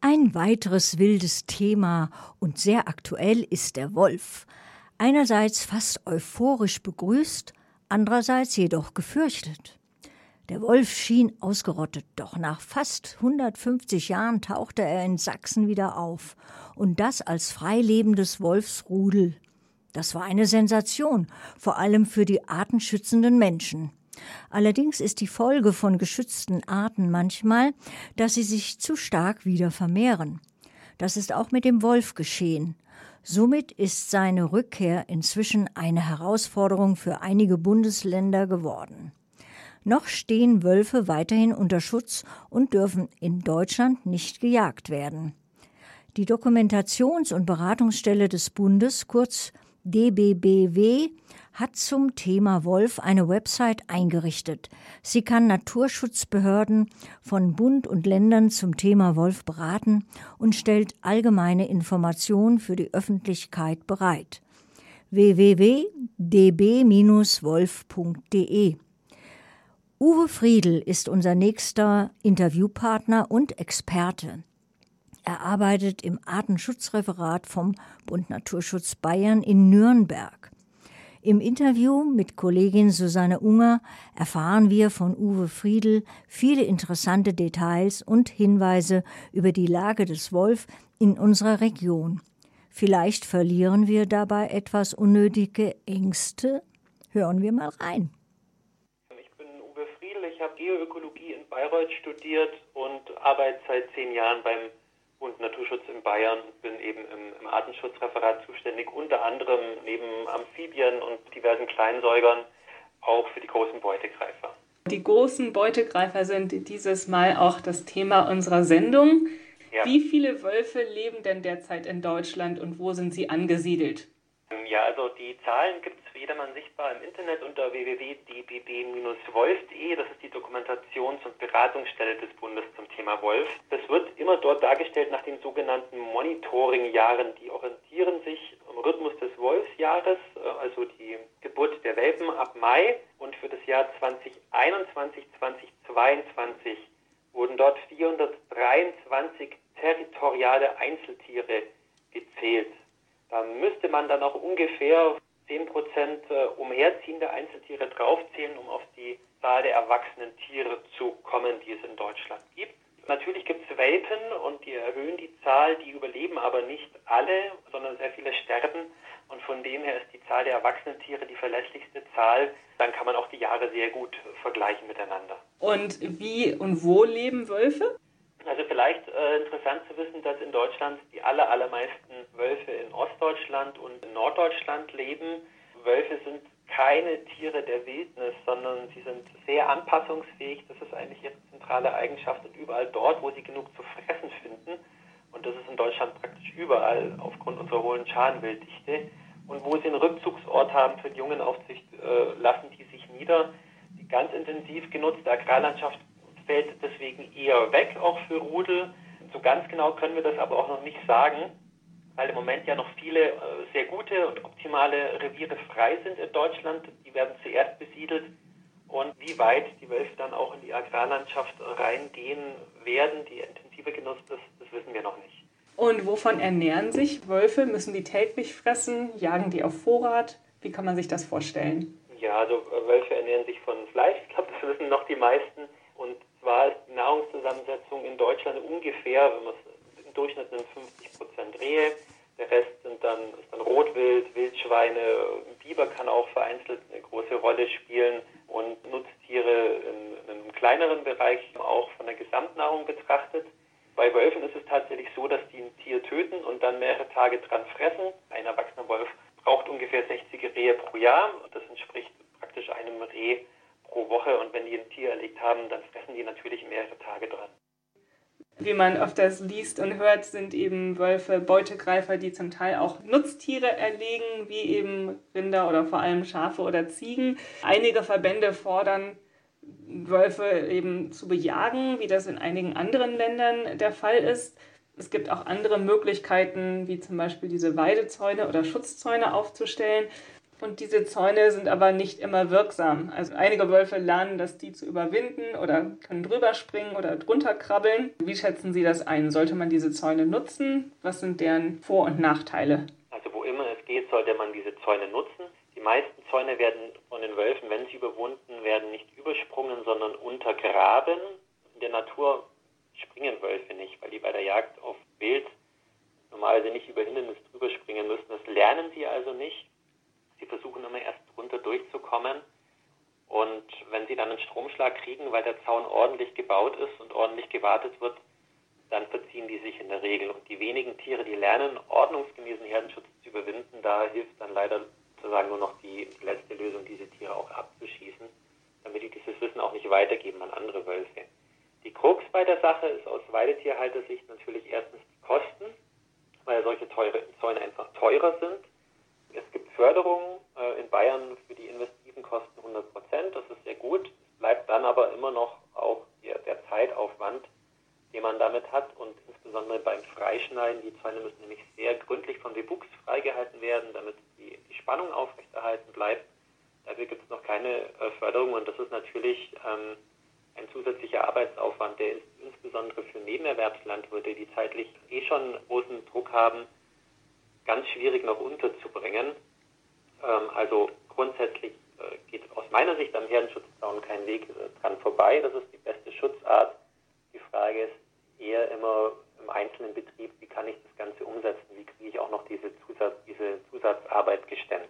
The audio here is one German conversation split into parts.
Ein weiteres wildes Thema und sehr aktuell ist der Wolf. Einerseits fast euphorisch begrüßt, andererseits jedoch gefürchtet. Der Wolf schien ausgerottet, doch nach fast 150 Jahren tauchte er in Sachsen wieder auf, und das als freilebendes Wolfsrudel. Das war eine Sensation, vor allem für die artenschützenden Menschen. Allerdings ist die Folge von geschützten Arten manchmal, dass sie sich zu stark wieder vermehren. Das ist auch mit dem Wolf geschehen. Somit ist seine Rückkehr inzwischen eine Herausforderung für einige Bundesländer geworden. Noch stehen Wölfe weiterhin unter Schutz und dürfen in Deutschland nicht gejagt werden. Die Dokumentations- und Beratungsstelle des Bundes, kurz DBBW, hat zum Thema Wolf eine Website eingerichtet. Sie kann Naturschutzbehörden von Bund und Ländern zum Thema Wolf beraten und stellt allgemeine Informationen für die Öffentlichkeit bereit. www.db-wolf.de Uwe Friedl ist unser nächster Interviewpartner und Experte. Er arbeitet im Artenschutzreferat vom Bund Naturschutz Bayern in Nürnberg. Im Interview mit Kollegin Susanne Unger erfahren wir von Uwe Friedl viele interessante Details und Hinweise über die Lage des Wolf in unserer Region. Vielleicht verlieren wir dabei etwas unnötige Ängste. Hören wir mal rein. Ich bin Uwe Friedl, ich habe Geoökologie in Bayreuth studiert und arbeite seit zehn Jahren beim Bund Naturschutz in Bayern und bin eben im, im, Artenschutzreferat zuständig, unter anderem neben Amphibien und diversen Kleinsäugern auch für die großen Beutegreifer. Die großen Beutegreifer sind dieses Mal auch das Thema unserer Sendung. Ja. Wie viele Wölfe leben denn derzeit in Deutschland und wo sind sie angesiedelt? Ja, also die Zahlen gibt es für jedermann sichtbar im Internet unter www.dbb-wolf.de. Das ist die Dokumentations- und Beratungsstelle des Bundes zum Thema Wolf. Das wird immer dort dargestellt nach den sogenannten Monitoring-Jahren. Die orientieren sich am Rhythmus des Wolfsjahres, äh, also die Geburt der Welpen ab Mai. Und für das Jahr 2021, 2022 wurden dort 423 territoriale Einzeltiere gezählt. Da müsste man dann auch ungefähr 10 Prozent äh, umherziehende Einzeltiere draufzählen, um auf die Zahl der erwachsenen Tiere zu kommen, die es in Deutschland gibt. Natürlich gibt es Welpen und die erhöhen die Zahl, die überleben aber nicht alle, sondern sehr viele sterben. Und von dem her ist die Zahl der erwachsenen Tiere die verlässlichste Zahl. Dann kann man auch die Jahre sehr gut vergleichen miteinander. Und wie und wo leben Wölfe? Also vielleicht äh, interessant zu wissen, dass in Deutschland die aller, allermeisten Wölfe in Ostdeutschland und in Norddeutschland leben. Wölfe sind keine Tiere der Wildnis, sondern sie sind sehr anpassungsfähig. Das ist eigentlich ihre zentrale Eigenschaft und überall dort, wo sie genug zu fressen finden, und das ist in Deutschland praktisch überall aufgrund unserer hohen Schadenwilddichte, und wo sie einen Rückzugsort haben für die Jungenaufsicht, äh, lassen die sich nieder. Die ganz intensiv genutzte Agrarlandschaft fällt deswegen eher weg, auch für Rudel. So ganz genau können wir das aber auch noch nicht sagen, weil im Moment ja noch viele äh, sehr gute und optimale Reviere frei sind in Deutschland. Die werden zuerst besiedelt. Und wie weit die Wölfe dann auch in die Agrarlandschaft reingehen werden, die intensiver genutzt ist, das wissen wir noch nicht. Und wovon ernähren sich Wölfe? Müssen die täglich fressen? Jagen die auf Vorrat? Wie kann man sich das vorstellen? Ja, also äh, Wölfe ernähren sich von Fleisch. Ich glaube, das wissen noch die meisten. Und zwar ist die Nahrungszusammensetzung in Deutschland ungefähr, wenn man es im Durchschnitt nimmt, 50 Prozent Rehe. Rest sind dann, ist dann Rotwild, Wildschweine, Biber kann auch vereinzelt eine große Rolle spielen und Nutztiere in, in einem kleineren Bereich auch von der Gesamtnahrung betrachtet. Bei Wölfen ist es tatsächlich so, dass die ein Tier töten und dann mehrere Tage dran fressen. Ein erwachsener Wolf braucht ungefähr 60 Rehe pro Jahr. Das entspricht praktisch einem Reh pro Woche und wenn die ein Tier erlegt haben, dann fressen die natürlich mehrere Tage dran. Wie man öfters liest und hört, sind eben Wölfe Beutegreifer, die zum Teil auch Nutztiere erlegen, wie eben Rinder oder vor allem Schafe oder Ziegen. Einige Verbände fordern, Wölfe eben zu bejagen, wie das in einigen anderen Ländern der Fall ist. Es gibt auch andere Möglichkeiten, wie zum Beispiel diese Weidezäune oder Schutzzäune aufzustellen. Und diese Zäune sind aber nicht immer wirksam. Also einige Wölfe lernen, dass die zu überwinden oder können drüber springen oder drunter krabbeln. Wie schätzen Sie das ein? Sollte man diese Zäune nutzen? Was sind deren Vor- und Nachteile? Also wo immer es geht, sollte man diese Zäune nutzen. Die meisten Zäune werden von den Wölfen, wenn sie überwunden werden, nicht übersprungen, sondern untergraben. In der Natur springen Wölfe nicht, weil die bei der Jagd auf Wild normalerweise nicht über Hindernis drüber springen müssen. Das lernen sie also nicht. Sie versuchen immer erst drunter durchzukommen. Und wenn sie dann einen Stromschlag kriegen, weil der Zaun ordentlich gebaut ist und ordentlich gewartet wird, dann verziehen die sich in der Regel. Und die wenigen Tiere, die lernen, ordnungsgemäßen Herdenschutz zu überwinden, da hilft dann leider sozusagen nur noch die, die letzte Lösung, diese Tiere auch abzuschießen, damit die dieses Wissen auch nicht weitergeben an andere Wölfe. Die Krux bei der Sache ist aus Weidetierhaltersicht natürlich erstens die Kosten, weil solche teure, Zäune einfach teurer sind. Es gibt Förderungen äh, in Bayern für die investiven Kosten 100 Prozent, das ist sehr gut. Es bleibt dann aber immer noch auch der, der Zeitaufwand, den man damit hat und insbesondere beim Freischneiden. Die Zäune müssen nämlich sehr gründlich von Bewuchs freigehalten werden, damit die, die Spannung aufrechterhalten bleibt. Dafür gibt es noch keine äh, Förderung und das ist natürlich ähm, ein zusätzlicher Arbeitsaufwand, der ist insbesondere für Nebenerwerbslandwirte, die zeitlich eh schon großen Druck haben, ganz schwierig noch unterzubringen. Ähm, also grundsätzlich äh, geht aus meiner Sicht am Herdenschutzzaun kein Weg äh, dran vorbei. Das ist die beste Schutzart. Die Frage ist eher immer im einzelnen Betrieb, wie kann ich das Ganze umsetzen? Wie kriege ich auch noch diese, Zusatz, diese Zusatzarbeit gestemmt?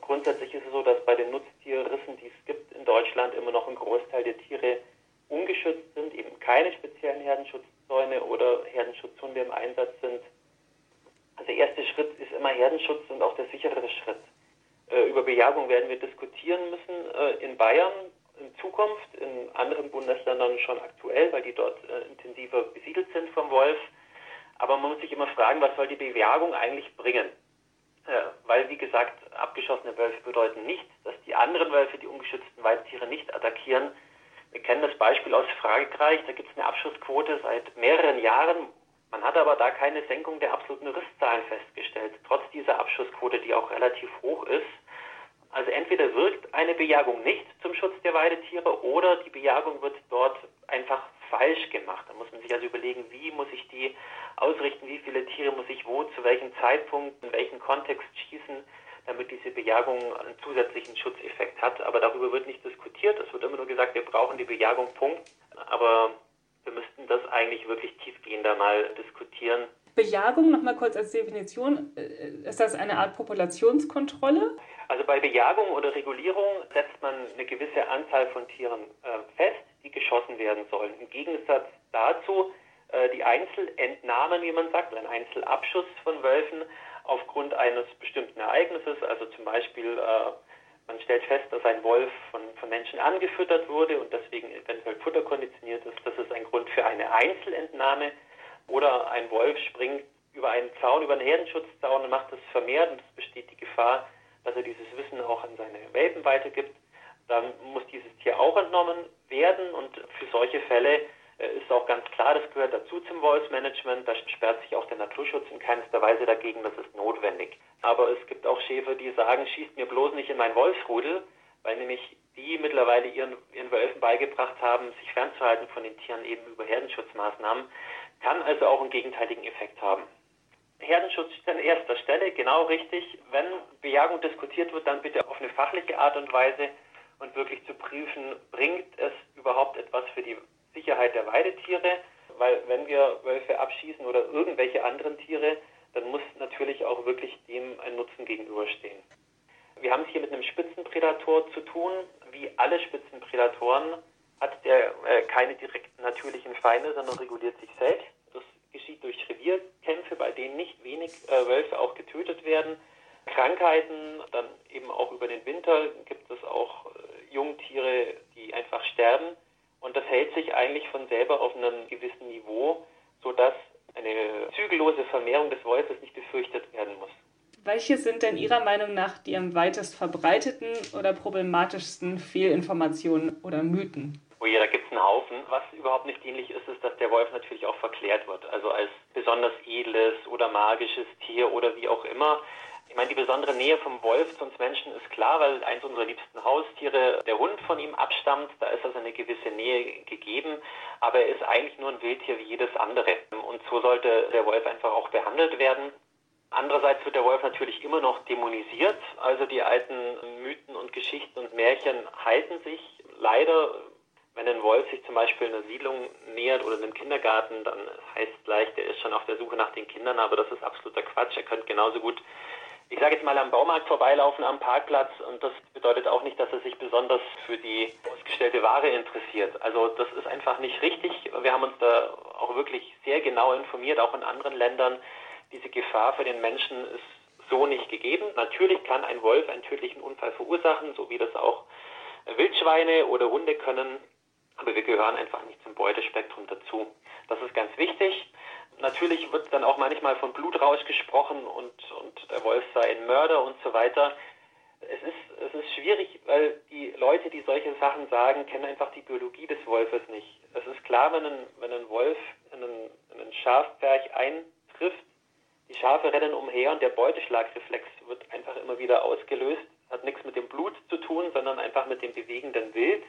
Grundsätzlich ist es so, dass bei den Nutztierrissen, die es gibt in Deutschland, immer noch ein Großteil der Tiere ungeschützt sind, eben keine speziellen Herdenschutzzäune oder Herdenschutzzunde im Einsatz sind. Also der erste Schritt ist immer Herdenschutz und auch der sicherere Schritt. Äh, über Bejagung werden wir diskutieren müssen äh, in Bayern in Zukunft, in anderen Bundesländern schon aktuell, weil die dort äh, intensiver besiedelt sind vom Wolf. Aber man muss sich immer fragen, was soll die Bejagung eigentlich bringen? Weil, wie gesagt, abgeschossene Wölfe bedeuten nicht, dass die anderen Wölfe die ungeschützten Weidetiere nicht attackieren. Wir kennen das Beispiel aus Frankreich, da gibt es eine Abschussquote seit mehreren Jahren, man hat aber da keine Senkung der absoluten Risszahlen festgestellt, trotz dieser Abschussquote, die auch relativ hoch ist. Also entweder wirkt eine Bejagung nicht zum Schutz der Weidetiere oder die Bejagung wird dort einfach falsch gemacht. Da muss man sich also überlegen, wie muss ich die ausrichten, wie viele Tiere muss ich wo, zu welchem Zeitpunkt, in welchem Kontext schießen, damit diese Bejagung einen zusätzlichen Schutzeffekt hat. Aber darüber wird nicht diskutiert. Es wird immer nur gesagt, wir brauchen die Bejagung, Punkt. Aber das eigentlich wirklich tiefgehender mal diskutieren. Bejagung, nochmal kurz als Definition, äh, ist das eine Art Populationskontrolle? Also bei Bejagung oder Regulierung setzt man eine gewisse Anzahl von Tieren äh, fest, die geschossen werden sollen. Im Gegensatz dazu äh, die Einzelentnahmen, wie man sagt, ein Einzelabschuss von Wölfen aufgrund eines bestimmten Ereignisses, also zum Beispiel äh, man stellt fest, dass ein Wolf von, von Menschen angefüttert wurde und deswegen eventuell futterkonditioniert ist. Das ist ein Grund für eine Einzelentnahme. Oder ein Wolf springt über einen Zaun, über einen Herdenschutzzaun und macht das vermehrt und es besteht die Gefahr, dass er dieses Wissen auch an seine Welpen weitergibt. Dann muss dieses Tier auch entnommen werden und für solche Fälle ist auch ganz klar, das gehört dazu zum Wolfsmanagement. Da sperrt sich auch der Naturschutz in keinster Weise dagegen, das ist notwendig. Aber es gibt auch Schäfer, die sagen, schießt mir bloß nicht in mein Wolfsrudel, weil nämlich die mittlerweile ihren, ihren Wölfen beigebracht haben, sich fernzuhalten von den Tieren eben über Herdenschutzmaßnahmen, kann also auch einen gegenteiligen Effekt haben. Herdenschutz steht an erster Stelle, genau richtig. Wenn Bejagung diskutiert wird, dann bitte auf eine fachliche Art und Weise und wirklich zu prüfen, bringt es überhaupt etwas für die Sicherheit der Weidetiere, weil wenn wir Wölfe abschießen oder irgendwelche anderen Tiere, dann muss natürlich auch wirklich dem ein Nutzen gegenüberstehen. Wir haben es hier mit einem Spitzenprädator zu tun. Wie alle Spitzenprädatoren hat der äh, keine direkten natürlichen Feinde, sondern reguliert sich selbst. Das geschieht durch Revierkämpfe, bei denen nicht wenig äh, Wölfe auch getötet werden. Krankheiten, dann eben auch über den Winter gibt es auch äh, Jungtiere, die einfach sterben. Und das hält sich eigentlich von selber auf einem gewissen Niveau, sodass eine zügellose Vermehrung des Wolfes nicht befürchtet werden muss. Welche sind denn Ihrer Meinung nach die am weitest verbreiteten oder problematischsten Fehlinformationen oder Mythen? Oh ja, da gibt es einen Haufen. Was überhaupt nicht dienlich ist, ist, dass der Wolf natürlich auch verklärt wird. Also als besonders edles oder magisches Tier oder wie auch immer. Ich meine, die besondere Nähe vom Wolf zu uns Menschen ist klar, weil eins unserer liebsten Haustiere, der Hund von ihm abstammt. Da ist also eine gewisse Nähe gegeben. Aber er ist eigentlich nur ein Wildtier wie jedes andere. Und so sollte der Wolf einfach auch behandelt werden. Andererseits wird der Wolf natürlich immer noch dämonisiert. Also die alten Mythen und Geschichten und Märchen halten sich leider. Wenn ein Wolf sich zum Beispiel einer Siedlung nähert oder einem Kindergarten, dann heißt es gleich, der ist schon auf der Suche nach den Kindern, aber das ist absoluter Quatsch. Er könnte genauso gut, ich sage jetzt mal, am Baumarkt vorbeilaufen, am Parkplatz und das bedeutet auch nicht, dass er sich besonders für die ausgestellte Ware interessiert. Also das ist einfach nicht richtig. Wir haben uns da auch wirklich sehr genau informiert, auch in anderen Ländern diese Gefahr für den Menschen ist so nicht gegeben. Natürlich kann ein Wolf einen tödlichen Unfall verursachen, so wie das auch Wildschweine oder Hunde können, aber wir gehören einfach nicht zum Beutespektrum dazu. Das ist ganz wichtig. Natürlich wird dann auch manchmal von Blutrausch gesprochen und, und der Wolf sei ein Mörder und so weiter. Es ist, es ist schwierig, weil die Leute, die solche Sachen sagen, kennen einfach die Biologie des Wolfes nicht. Es ist klar, wenn ein, wenn ein Wolf in einen, in einen Schafberg eintrifft, die Schafe rennen umher und der Beuteschlagreflex wird einfach immer wieder ausgelöst. Hat nichts mit dem Blut zu tun, sondern einfach mit dem bewegenden Wild.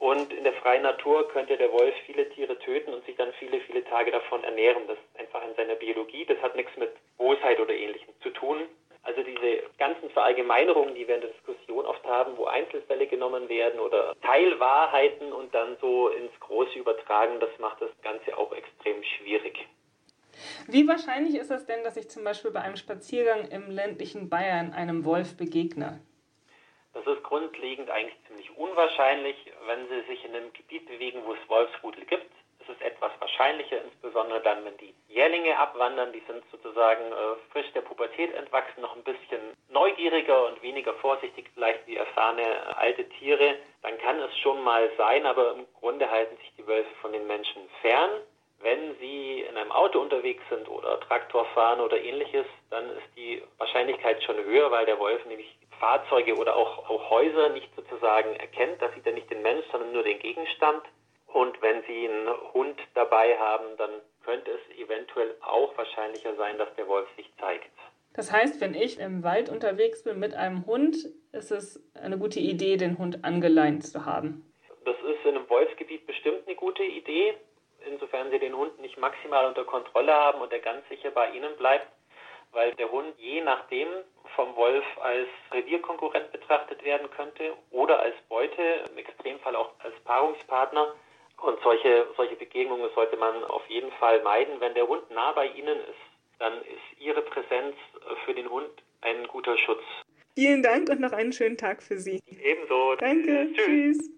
Und in der freien Natur könnte der Wolf viele Tiere töten und sich dann viele, viele Tage davon ernähren. Das ist einfach in seiner Biologie. Das hat nichts mit Bosheit oder Ähnlichem zu tun. Also diese ganzen Verallgemeinerungen, die wir in der Diskussion oft haben, wo Einzelfälle genommen werden oder Teilwahrheiten und dann so ins Große übertragen, das macht das Ganze auch extrem schwierig. Wie wahrscheinlich ist es denn, dass ich zum Beispiel bei einem Spaziergang im ländlichen Bayern einem Wolf begegne? Das ist grundlegend eigentlich ziemlich unwahrscheinlich. Wenn Sie sich in einem Gebiet bewegen, wo es Wolfsrudel gibt, ist es etwas wahrscheinlicher, insbesondere dann, wenn die Jährlinge abwandern. Die sind sozusagen äh, frisch der Pubertät entwachsen, noch ein bisschen neugieriger und weniger vorsichtig vielleicht wie erfahrene äh, alte Tiere. Dann kann es schon mal sein, aber im Grunde halten sich die Wölfe von den Menschen fern. Wenn Sie in einem Auto unterwegs sind oder Traktor fahren oder ähnliches, dann ist die Wahrscheinlichkeit schon höher, weil der Wolf nämlich Fahrzeuge oder auch, auch Häuser nicht sozusagen erkennt. Da sieht er nicht den Mensch, sondern nur den Gegenstand. Und wenn Sie einen Hund dabei haben, dann könnte es eventuell auch wahrscheinlicher sein, dass der Wolf sich zeigt. Das heißt, wenn ich im Wald unterwegs bin mit einem Hund, ist es eine gute Idee, den Hund angeleint zu haben. Das ist in einem Wolfsgebiet bestimmt eine gute Idee insofern sie den Hund nicht maximal unter Kontrolle haben und er ganz sicher bei ihnen bleibt, weil der Hund je nachdem vom Wolf als Revierkonkurrent betrachtet werden könnte oder als Beute, im Extremfall auch als Paarungspartner. Und solche, solche Begegnungen sollte man auf jeden Fall meiden. Wenn der Hund nah bei Ihnen ist, dann ist Ihre Präsenz für den Hund ein guter Schutz. Vielen Dank und noch einen schönen Tag für Sie. Ebenso. Danke. Tschüss. Tschüss.